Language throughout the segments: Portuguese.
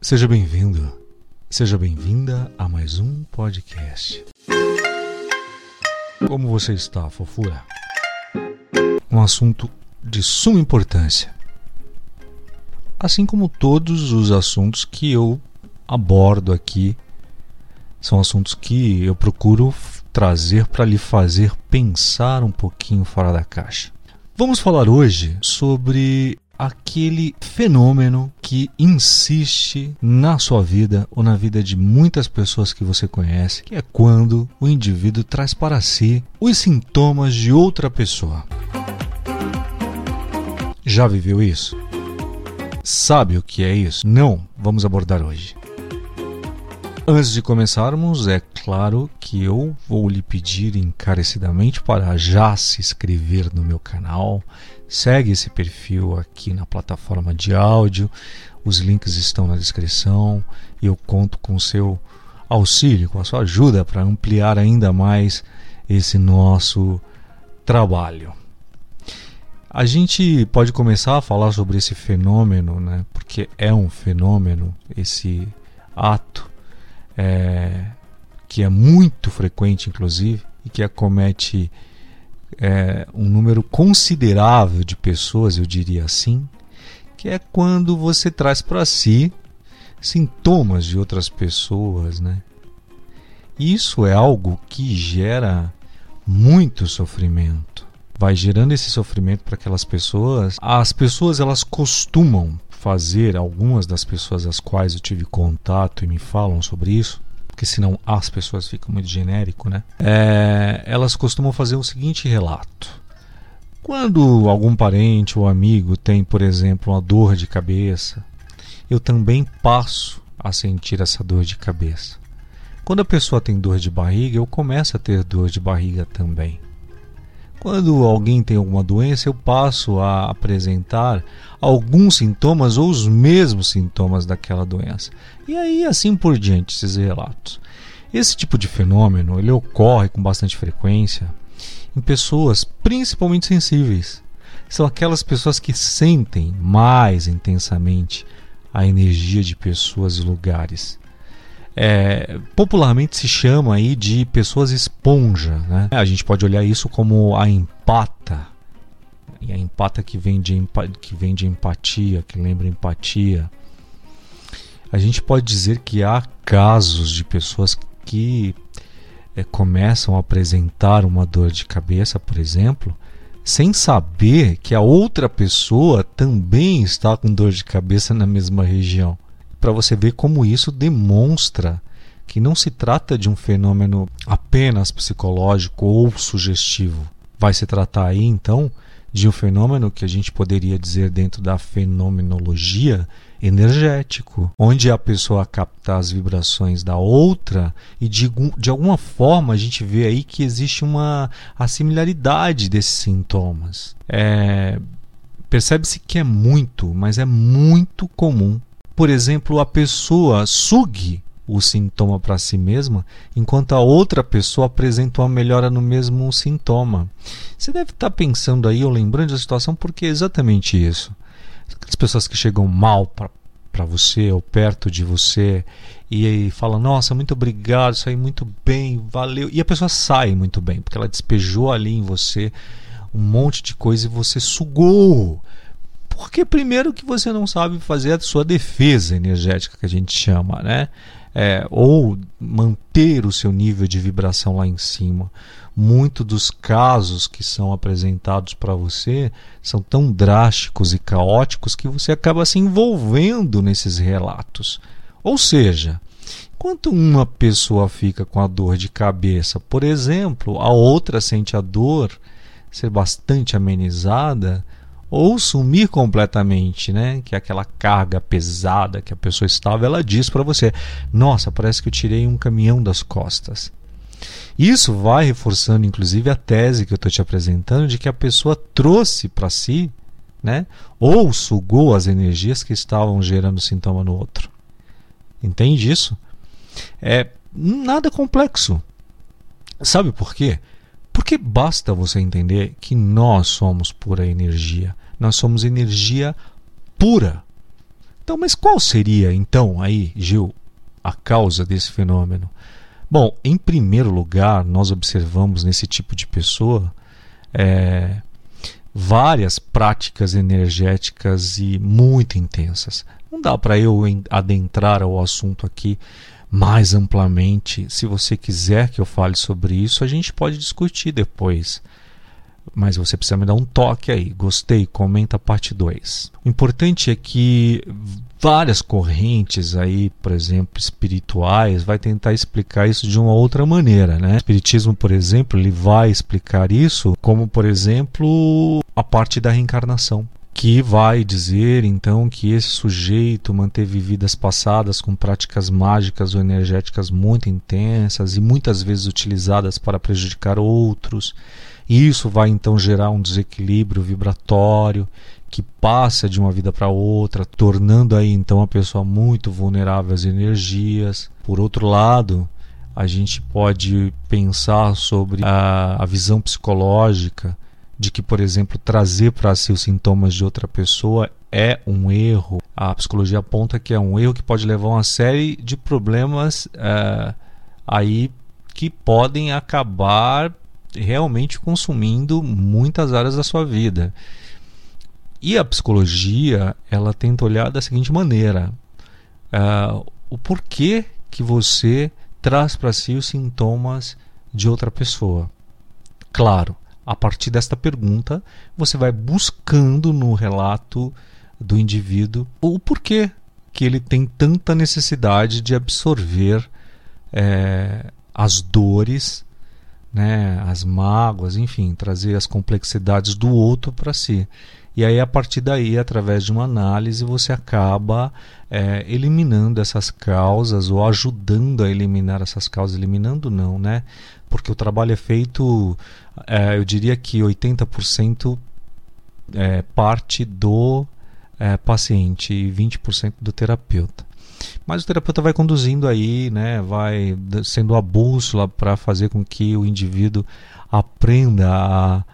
Seja bem-vindo, seja bem-vinda a mais um podcast. Como você está, fofura? Um assunto de suma importância. Assim como todos os assuntos que eu abordo aqui, são assuntos que eu procuro trazer para lhe fazer pensar um pouquinho fora da caixa. Vamos falar hoje sobre aquele fenômeno que insiste na sua vida ou na vida de muitas pessoas que você conhece, que é quando o indivíduo traz para si os sintomas de outra pessoa. Já viveu isso? Sabe o que é isso? Não, vamos abordar hoje. Antes de começarmos, é claro que eu vou lhe pedir encarecidamente para já se inscrever no meu canal. Segue esse perfil aqui na plataforma de áudio. Os links estão na descrição e eu conto com o seu auxílio, com a sua ajuda para ampliar ainda mais esse nosso trabalho. A gente pode começar a falar sobre esse fenômeno, né? porque é um fenômeno, esse ato é, que é muito frequente, inclusive, e que acomete é, um número considerável de pessoas, eu diria assim, que é quando você traz para si sintomas de outras pessoas, né? Isso é algo que gera muito sofrimento. Vai gerando esse sofrimento para aquelas pessoas. As pessoas elas costumam fazer, algumas das pessoas às quais eu tive contato e me falam sobre isso, porque senão as pessoas ficam muito genérico, né? É, elas costumam fazer o seguinte relato. Quando algum parente ou amigo tem, por exemplo, uma dor de cabeça, eu também passo a sentir essa dor de cabeça. Quando a pessoa tem dor de barriga, eu começo a ter dor de barriga também. Quando alguém tem alguma doença, eu passo a apresentar alguns sintomas ou os mesmos sintomas daquela doença. E aí assim por diante esses relatos. Esse tipo de fenômeno ele ocorre com bastante frequência em pessoas principalmente sensíveis. São aquelas pessoas que sentem mais intensamente a energia de pessoas e lugares é, popularmente se chama aí de pessoas esponja. Né? A gente pode olhar isso como a empata. E a empata que vem, de, que vem de empatia, que lembra empatia. A gente pode dizer que há casos de pessoas que é, começam a apresentar uma dor de cabeça, por exemplo, sem saber que a outra pessoa também está com dor de cabeça na mesma região para você ver como isso demonstra que não se trata de um fenômeno apenas psicológico ou sugestivo. Vai se tratar aí então de um fenômeno que a gente poderia dizer dentro da fenomenologia energético, onde a pessoa capta as vibrações da outra e de, de alguma forma a gente vê aí que existe uma a similaridade desses sintomas. É, Percebe-se que é muito, mas é muito comum por exemplo, a pessoa sugue o sintoma para si mesma, enquanto a outra pessoa apresenta uma melhora no mesmo sintoma. Você deve estar pensando aí ou lembrando da situação porque é exatamente isso. Aquelas pessoas que chegam mal para você ou perto de você e aí falam: Nossa, muito obrigado, saí muito bem, valeu. E a pessoa sai muito bem, porque ela despejou ali em você um monte de coisa e você sugou porque primeiro que você não sabe fazer a sua defesa energética que a gente chama, né? É, ou manter o seu nível de vibração lá em cima. Muitos dos casos que são apresentados para você são tão drásticos e caóticos que você acaba se envolvendo nesses relatos. Ou seja, enquanto uma pessoa fica com a dor de cabeça, por exemplo, a outra sente a dor ser bastante amenizada, ou sumir completamente, né? Que é aquela carga pesada que a pessoa estava, ela diz para você: "Nossa, parece que eu tirei um caminhão das costas". Isso vai reforçando inclusive a tese que eu estou te apresentando de que a pessoa trouxe para si, né? Ou sugou as energias que estavam gerando sintoma no outro. Entende isso? É nada complexo. Sabe por quê? Porque basta você entender que nós somos pura energia. Nós somos energia pura. Então, mas qual seria então aí, Gil, a causa desse fenômeno? Bom, em primeiro lugar, nós observamos nesse tipo de pessoa é, várias práticas energéticas e muito intensas. Não dá para eu adentrar ao assunto aqui mais amplamente. Se você quiser que eu fale sobre isso, a gente pode discutir depois mas você precisa me dar um toque aí. Gostei, comenta a parte 2. O importante é que várias correntes aí, por exemplo, espirituais, vai tentar explicar isso de uma outra maneira, né? O espiritismo, por exemplo, ele vai explicar isso como, por exemplo, a parte da reencarnação que vai dizer então que esse sujeito manteve vidas passadas com práticas mágicas ou energéticas muito intensas e muitas vezes utilizadas para prejudicar outros isso vai então gerar um desequilíbrio vibratório que passa de uma vida para outra, tornando aí então a pessoa muito vulnerável às energias. Por outro lado, a gente pode pensar sobre a, a visão psicológica de que, por exemplo, trazer para si os sintomas de outra pessoa é um erro. A psicologia aponta que é um erro que pode levar a uma série de problemas é, aí que podem acabar realmente consumindo muitas áreas da sua vida. E a psicologia, ela tenta olhar da seguinte maneira: uh, o porquê que você traz para si os sintomas de outra pessoa. Claro, a partir desta pergunta, você vai buscando no relato do indivíduo o porquê que ele tem tanta necessidade de absorver é, as dores né, as mágoas, enfim, trazer as complexidades do outro para si. E aí, a partir daí, através de uma análise, você acaba é, eliminando essas causas ou ajudando a eliminar essas causas. Eliminando, não, né? Porque o trabalho é feito, é, eu diria que 80% é parte do é, paciente e 20% do terapeuta. Mas o terapeuta vai conduzindo aí, né, vai sendo a bússola para fazer com que o indivíduo aprenda a,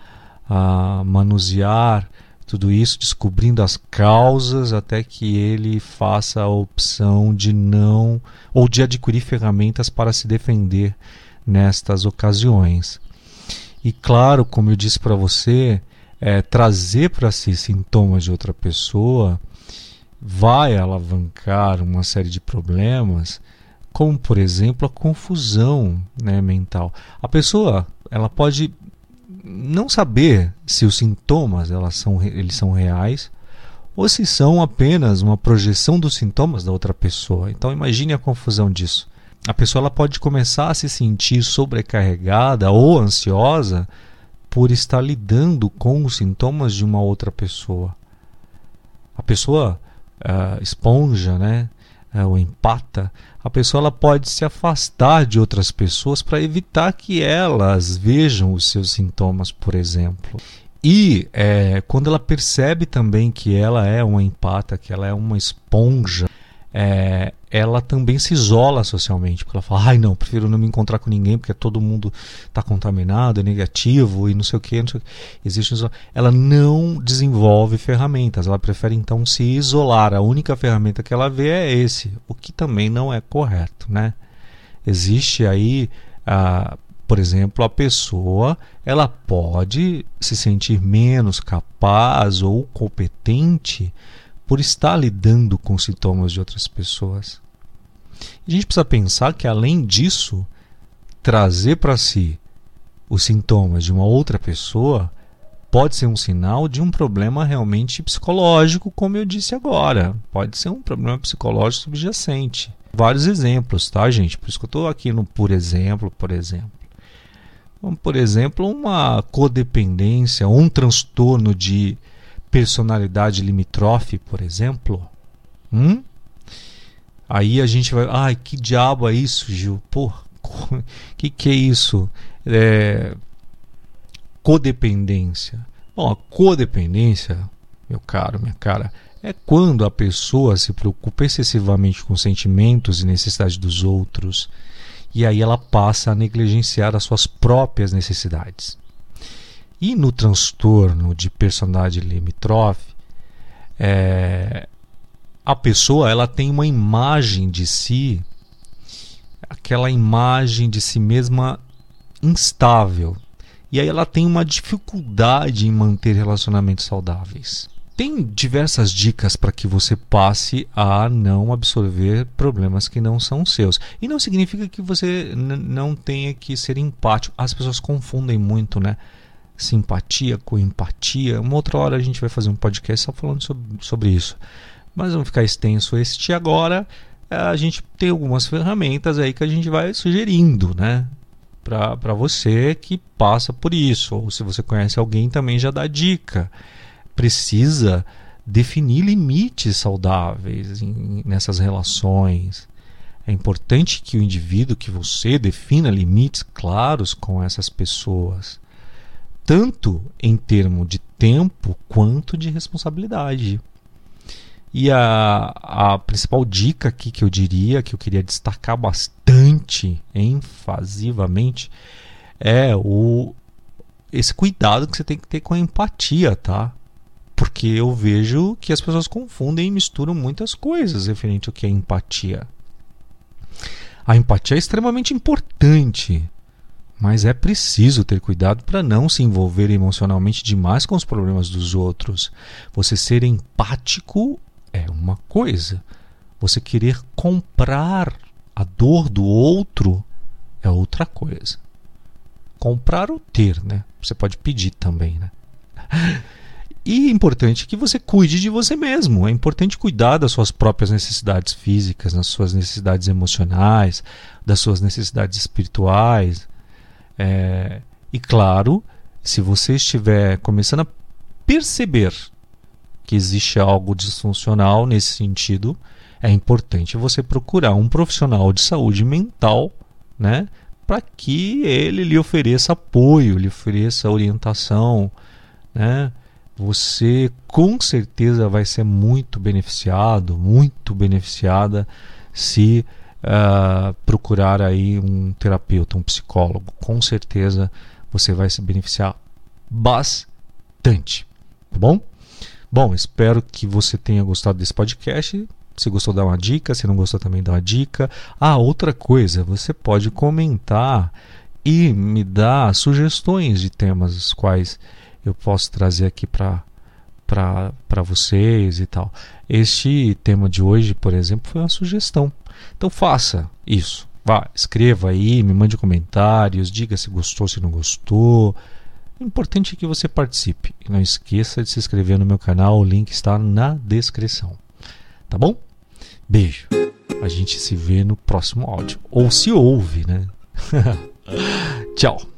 a manusear tudo isso, descobrindo as causas até que ele faça a opção de não ou de adquirir ferramentas para se defender nestas ocasiões. E claro, como eu disse para você, é, trazer para si sintomas de outra pessoa vai alavancar uma série de problemas, como por exemplo a confusão né, mental. A pessoa ela pode não saber se os sintomas elas são, eles são reais ou se são apenas uma projeção dos sintomas da outra pessoa. Então imagine a confusão disso. A pessoa ela pode começar a se sentir sobrecarregada ou ansiosa por estar lidando com os sintomas de uma outra pessoa. A pessoa uh, esponja, né? Uh, ou empata, a pessoa ela pode se afastar de outras pessoas para evitar que elas vejam os seus sintomas, por exemplo. E é, quando ela percebe também que ela é uma empata, que ela é uma esponja, é, ela também se isola socialmente, porque ela fala, ai não, prefiro não me encontrar com ninguém porque todo mundo está contaminado, é negativo e não sei o que, existe ela não desenvolve ferramentas, ela prefere então se isolar. A única ferramenta que ela vê é esse, o que também não é correto, né? Existe aí, ah, por exemplo, a pessoa, ela pode se sentir menos capaz ou competente por estar lidando com sintomas de outras pessoas. E a gente precisa pensar que, além disso, trazer para si os sintomas de uma outra pessoa pode ser um sinal de um problema realmente psicológico, como eu disse agora. Pode ser um problema psicológico subjacente. Vários exemplos, tá, gente? Por isso que eu estou aqui no por exemplo, por exemplo. Então, por exemplo, uma codependência, um transtorno de personalidade limítrofe, por exemplo. Hum? Aí a gente vai, ai, que diabo é isso, Gil? Pô, que que é isso? É, codependência. Bom, a codependência, meu caro, minha cara, é quando a pessoa se preocupa excessivamente com sentimentos e necessidades dos outros e aí ela passa a negligenciar as suas próprias necessidades. E no transtorno de personalidade limítrofe, é, a pessoa ela tem uma imagem de si, aquela imagem de si mesma instável. E aí ela tem uma dificuldade em manter relacionamentos saudáveis. Tem diversas dicas para que você passe a não absorver problemas que não são seus. E não significa que você não tenha que ser empático. As pessoas confundem muito, né? Simpatia com empatia. Uma outra hora a gente vai fazer um podcast só falando sobre, sobre isso. Mas vamos ficar extenso este agora. A gente tem algumas ferramentas aí que a gente vai sugerindo, né? Para você que passa por isso. Ou se você conhece alguém, também já dá dica precisa definir limites saudáveis em, nessas relações. É importante que o indivíduo, que você defina limites claros com essas pessoas, tanto em termos de tempo quanto de responsabilidade. E a, a principal dica aqui que eu diria, que eu queria destacar bastante, enfasivamente, é o esse cuidado que você tem que ter com a empatia, tá? Porque eu vejo que as pessoas confundem e misturam muitas coisas referente ao que é empatia. A empatia é extremamente importante, mas é preciso ter cuidado para não se envolver emocionalmente demais com os problemas dos outros. Você ser empático é uma coisa, você querer comprar a dor do outro é outra coisa. Comprar ou ter, né? Você pode pedir também, né? E é importante que você cuide de você mesmo. É importante cuidar das suas próprias necessidades físicas, das suas necessidades emocionais, das suas necessidades espirituais. É... E claro, se você estiver começando a perceber que existe algo disfuncional nesse sentido, é importante você procurar um profissional de saúde mental, né, para que ele lhe ofereça apoio, lhe ofereça orientação, né, você com certeza vai ser muito beneficiado, muito beneficiada se uh, procurar aí um terapeuta, um psicólogo. Com certeza você vai se beneficiar bastante, tá bom? Bom, espero que você tenha gostado desse podcast. Se gostou, dá uma dica. Se não gostou, também dá uma dica. Ah, outra coisa, você pode comentar e me dar sugestões de temas os quais eu posso trazer aqui para para vocês e tal. Este tema de hoje, por exemplo, foi uma sugestão. Então faça isso. Vá, escreva aí, me mande comentários, diga se gostou, se não gostou. O importante é que você participe. E não esqueça de se inscrever no meu canal, o link está na descrição. Tá bom? Beijo. A gente se vê no próximo áudio. Ou se ouve, né? Tchau.